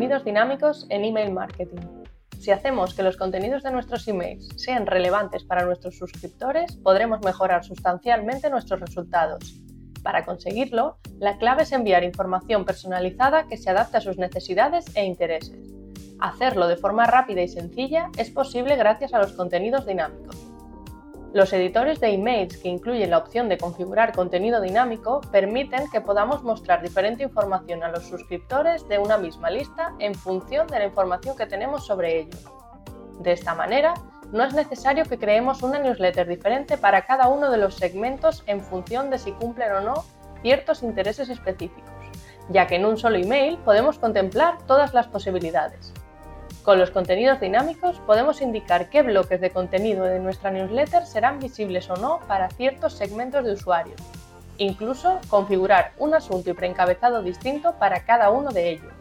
contenidos dinámicos en email marketing. Si hacemos que los contenidos de nuestros emails sean relevantes para nuestros suscriptores, podremos mejorar sustancialmente nuestros resultados. Para conseguirlo, la clave es enviar información personalizada que se adapte a sus necesidades e intereses. Hacerlo de forma rápida y sencilla es posible gracias a los contenidos dinámicos. Los editores de emails que incluyen la opción de configurar contenido dinámico permiten que podamos mostrar diferente información a los suscriptores de una misma lista en función de la información que tenemos sobre ellos. De esta manera, no es necesario que creemos una newsletter diferente para cada uno de los segmentos en función de si cumplen o no ciertos intereses específicos, ya que en un solo email podemos contemplar todas las posibilidades. Con los contenidos dinámicos podemos indicar qué bloques de contenido de nuestra newsletter serán visibles o no para ciertos segmentos de usuarios. Incluso configurar un asunto y preencabezado distinto para cada uno de ellos.